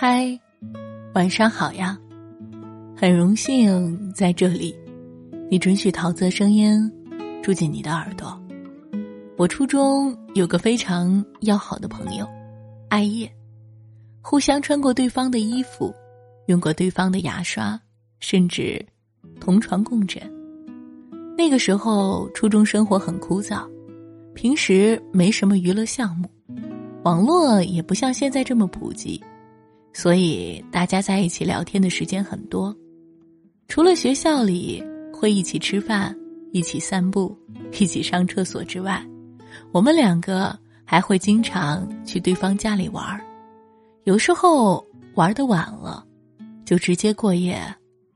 嗨，晚上好呀！很荣幸在这里，你准许桃子的声音住进你的耳朵。我初中有个非常要好的朋友，艾叶，互相穿过对方的衣服，用过对方的牙刷，甚至同床共枕。那个时候，初中生活很枯燥，平时没什么娱乐项目，网络也不像现在这么普及。所以大家在一起聊天的时间很多，除了学校里会一起吃饭、一起散步、一起上厕所之外，我们两个还会经常去对方家里玩儿。有时候玩的晚了，就直接过夜，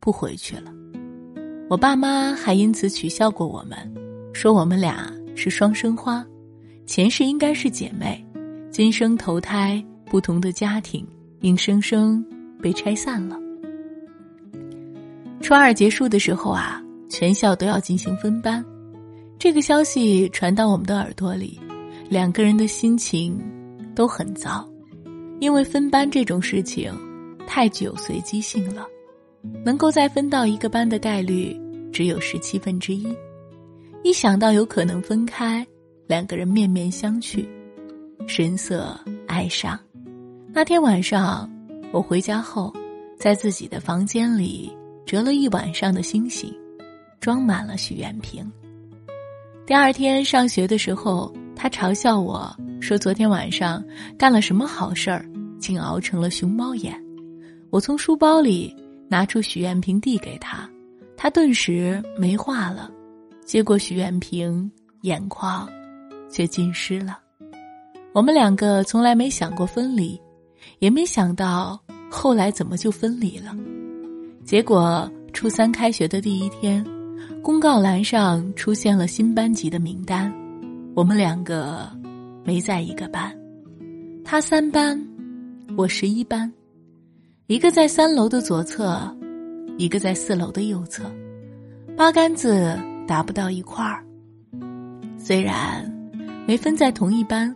不回去了。我爸妈还因此取笑过我们，说我们俩是双生花，前世应该是姐妹，今生投胎不同的家庭。硬生生被拆散了。初二结束的时候啊，全校都要进行分班，这个消息传到我们的耳朵里，两个人的心情都很糟，因为分班这种事情太具有随机性了，能够再分到一个班的概率只有十七分之一。一想到有可能分开，两个人面面相觑，神色哀伤。那天晚上，我回家后，在自己的房间里折了一晚上的星星，装满了许愿瓶。第二天上学的时候，他嘲笑我说：“昨天晚上干了什么好事儿，竟熬成了熊猫眼？”我从书包里拿出许愿瓶递给他，他顿时没话了，接过许愿瓶，眼眶却浸湿了。我们两个从来没想过分离。也没想到后来怎么就分离了，结果初三开学的第一天，公告栏上出现了新班级的名单，我们两个没在一个班，他三班，我十一班，一个在三楼的左侧，一个在四楼的右侧，八竿子打不到一块儿。虽然没分在同一班，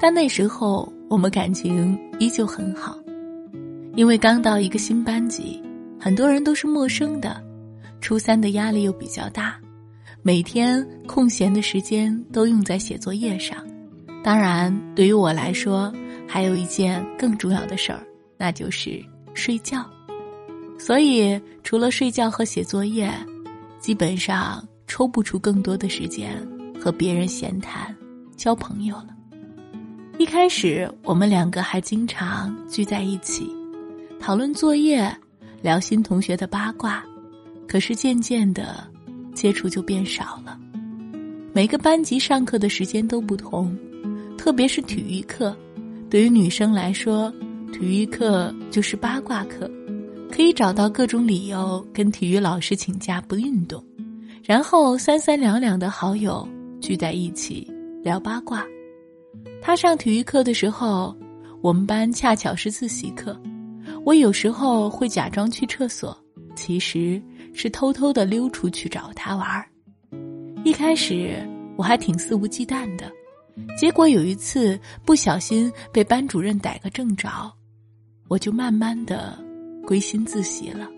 但那时候。我们感情依旧很好，因为刚到一个新班级，很多人都是陌生的。初三的压力又比较大，每天空闲的时间都用在写作业上。当然，对于我来说，还有一件更重要的事儿，那就是睡觉。所以，除了睡觉和写作业，基本上抽不出更多的时间和别人闲谈、交朋友了。一开始，我们两个还经常聚在一起，讨论作业，聊新同学的八卦。可是渐渐的，接触就变少了。每个班级上课的时间都不同，特别是体育课，对于女生来说，体育课就是八卦课，可以找到各种理由跟体育老师请假不运动，然后三三两两的好友聚在一起聊八卦。他上体育课的时候，我们班恰巧是自习课。我有时候会假装去厕所，其实是偷偷的溜出去找他玩儿。一开始我还挺肆无忌惮的，结果有一次不小心被班主任逮个正着，我就慢慢的归心自习了。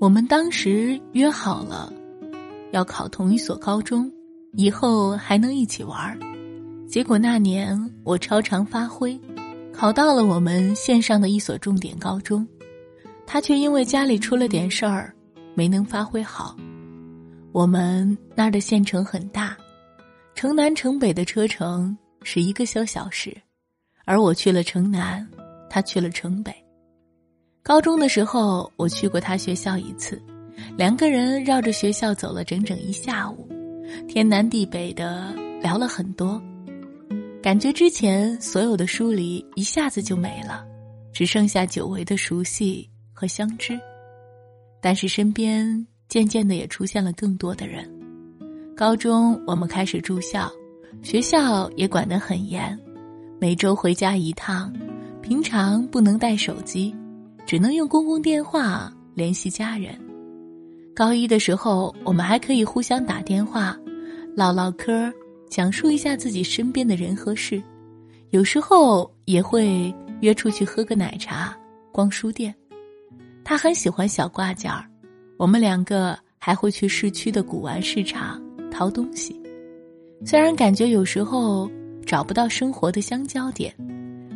我们当时约好了，要考同一所高中，以后还能一起玩儿。结果那年我超常发挥，考到了我们县上的一所重点高中，他却因为家里出了点事儿，没能发挥好。我们那儿的县城很大，城南城北的车程是一个小小时，而我去了城南，他去了城北。高中的时候我去过他学校一次，两个人绕着学校走了整整一下午，天南地北的聊了很多。感觉之前所有的疏离一下子就没了，只剩下久违的熟悉和相知。但是身边渐渐的也出现了更多的人。高中我们开始住校，学校也管得很严，每周回家一趟，平常不能带手机，只能用公共电话联系家人。高一的时候，我们还可以互相打电话，唠唠嗑。讲述一下自己身边的人和事，有时候也会约出去喝个奶茶、逛书店。他很喜欢小挂件儿，我们两个还会去市区的古玩市场淘东西。虽然感觉有时候找不到生活的相交点，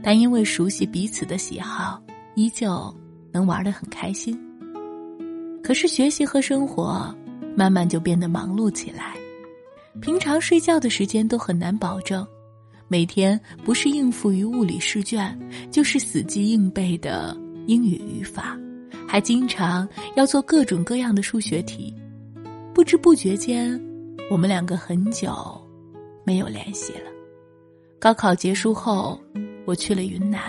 但因为熟悉彼此的喜好，依旧能玩得很开心。可是学习和生活慢慢就变得忙碌起来，平常睡觉的时间都很难保证，每天不是应付于物理试卷，就是死记硬背的英语语法。还经常要做各种各样的数学题，不知不觉间，我们两个很久没有联系了。高考结束后，我去了云南，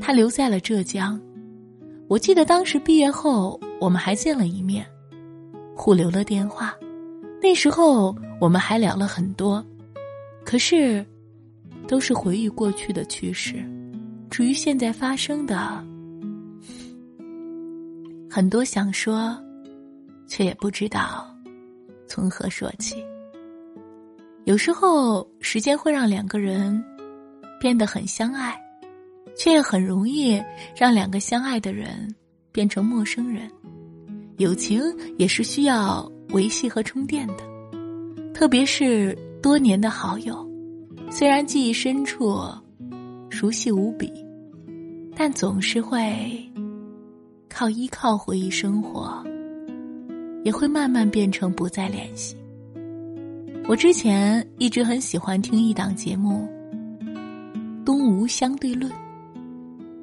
他留在了浙江。我记得当时毕业后，我们还见了一面，互留了电话。那时候我们还聊了很多，可是都是回忆过去的趣事。至于现在发生的，很多想说，却也不知道从何说起。有时候，时间会让两个人变得很相爱，却也很容易让两个相爱的人变成陌生人。友情也是需要维系和充电的，特别是多年的好友，虽然记忆深处熟悉无比，但总是会。靠依靠回忆生活，也会慢慢变成不再联系。我之前一直很喜欢听一档节目《东吴相对论》，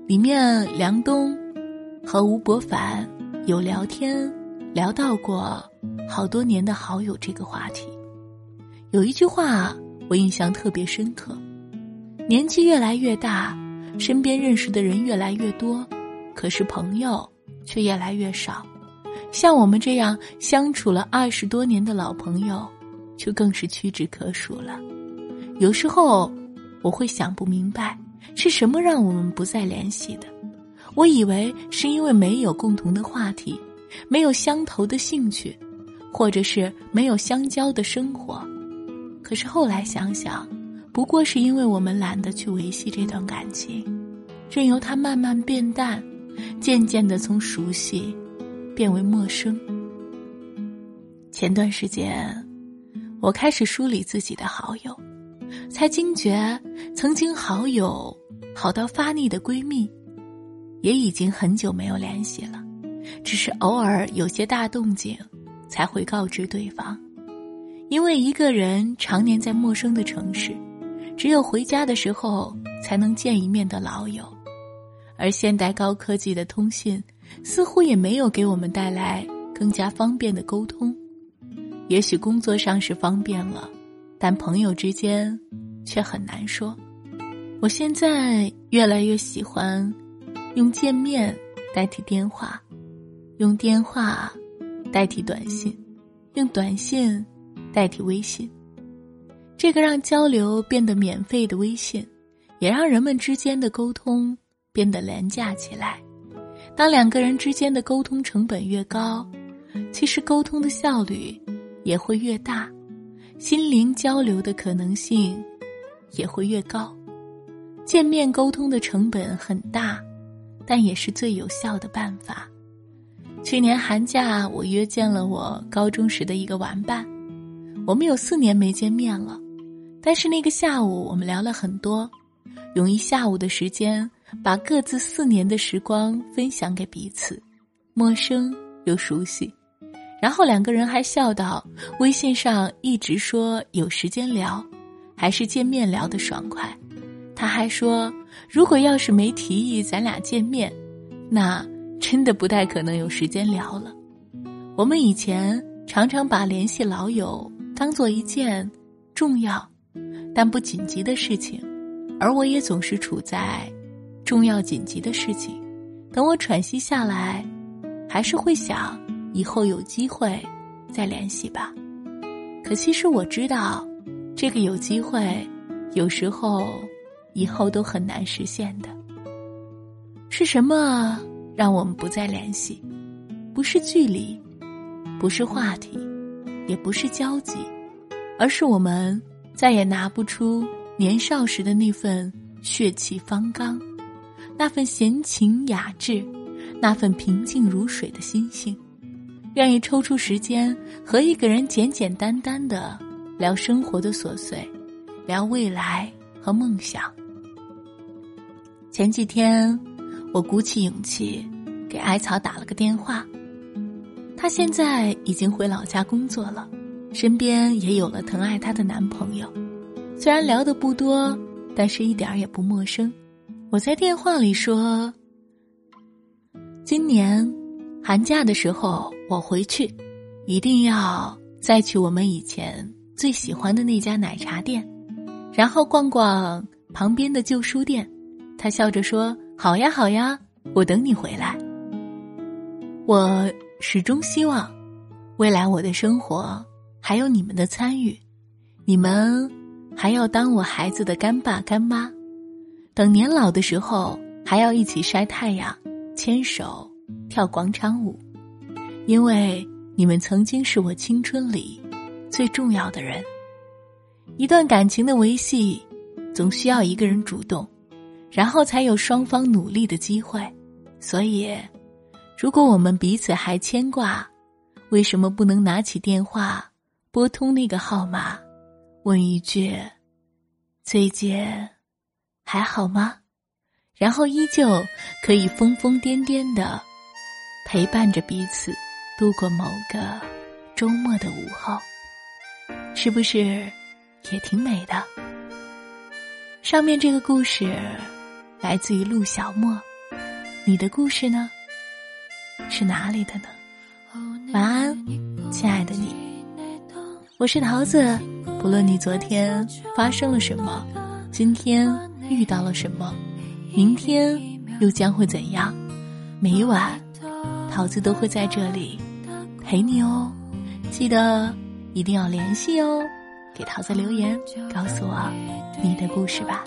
里面梁冬和吴伯凡有聊天聊到过好多年的好友这个话题。有一句话我印象特别深刻：年纪越来越大，身边认识的人越来越多，可是朋友。却越来越少，像我们这样相处了二十多年的老朋友，就更是屈指可数了。有时候我会想不明白，是什么让我们不再联系的？我以为是因为没有共同的话题，没有相投的兴趣，或者是没有相交的生活。可是后来想想，不过是因为我们懒得去维系这段感情，任由它慢慢变淡。渐渐的从熟悉变为陌生。前段时间，我开始梳理自己的好友，才惊觉曾经好友好到发腻的闺蜜，也已经很久没有联系了。只是偶尔有些大动静，才会告知对方。因为一个人常年在陌生的城市，只有回家的时候才能见一面的老友。而现代高科技的通信，似乎也没有给我们带来更加方便的沟通。也许工作上是方便了，但朋友之间却很难说。我现在越来越喜欢用见面代替电话，用电话代替短信，用短信代替微信。这个让交流变得免费的微信，也让人们之间的沟通。变得廉价起来。当两个人之间的沟通成本越高，其实沟通的效率也会越大，心灵交流的可能性也会越高。见面沟通的成本很大，但也是最有效的办法。去年寒假，我约见了我高中时的一个玩伴，我们有四年没见面了，但是那个下午我们聊了很多，用一下午的时间。把各自四年的时光分享给彼此，陌生又熟悉。然后两个人还笑道：“微信上一直说有时间聊，还是见面聊的爽快。”他还说：“如果要是没提议咱俩见面，那真的不太可能有时间聊了。”我们以前常常把联系老友当做一件重要但不紧急的事情，而我也总是处在。重要紧急的事情，等我喘息下来，还是会想以后有机会再联系吧。可其实我知道，这个有机会，有时候以后都很难实现的。是什么让我们不再联系？不是距离，不是话题，也不是交集，而是我们再也拿不出年少时的那份血气方刚。那份闲情雅致，那份平静如水的心性，愿意抽出时间和一个人简简单单的聊生活的琐碎，聊未来和梦想。前几天，我鼓起勇气给艾草打了个电话，她现在已经回老家工作了，身边也有了疼爱她的男朋友，虽然聊的不多。但是一点儿也不陌生。我在电话里说：“今年寒假的时候我回去，一定要再去我们以前最喜欢的那家奶茶店，然后逛逛旁边的旧书店。”他笑着说：“好呀，好呀，我等你回来。”我始终希望，未来我的生活还有你们的参与，你们。还要当我孩子的干爸干妈，等年老的时候还要一起晒太阳、牵手跳广场舞，因为你们曾经是我青春里最重要的人。一段感情的维系，总需要一个人主动，然后才有双方努力的机会。所以，如果我们彼此还牵挂，为什么不能拿起电话拨通那个号码？问一句：“最近还好吗？”然后依旧可以疯疯癫癫的陪伴着彼此度过某个周末的午后，是不是也挺美的？上面这个故事来自于陆小莫，你的故事呢？是哪里的呢？晚安，亲爱的你，我是桃子。不论你昨天发生了什么，今天遇到了什么，明天又将会怎样？每晚，桃子都会在这里陪你哦。记得一定要联系哦，给桃子留言，告诉我你的故事吧。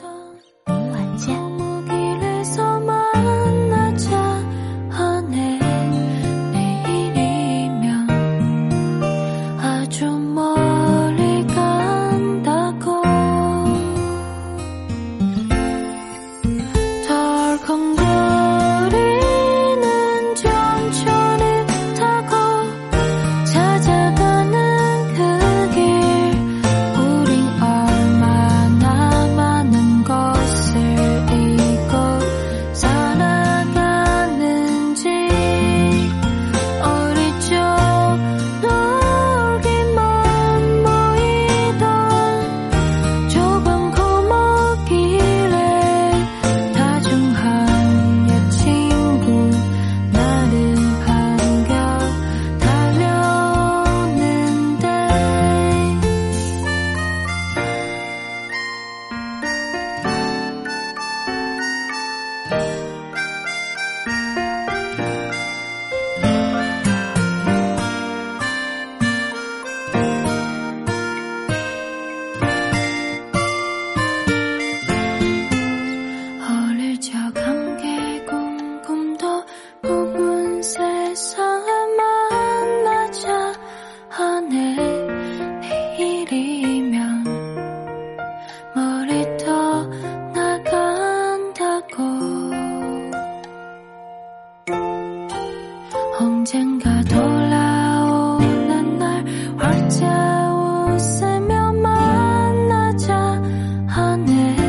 하늘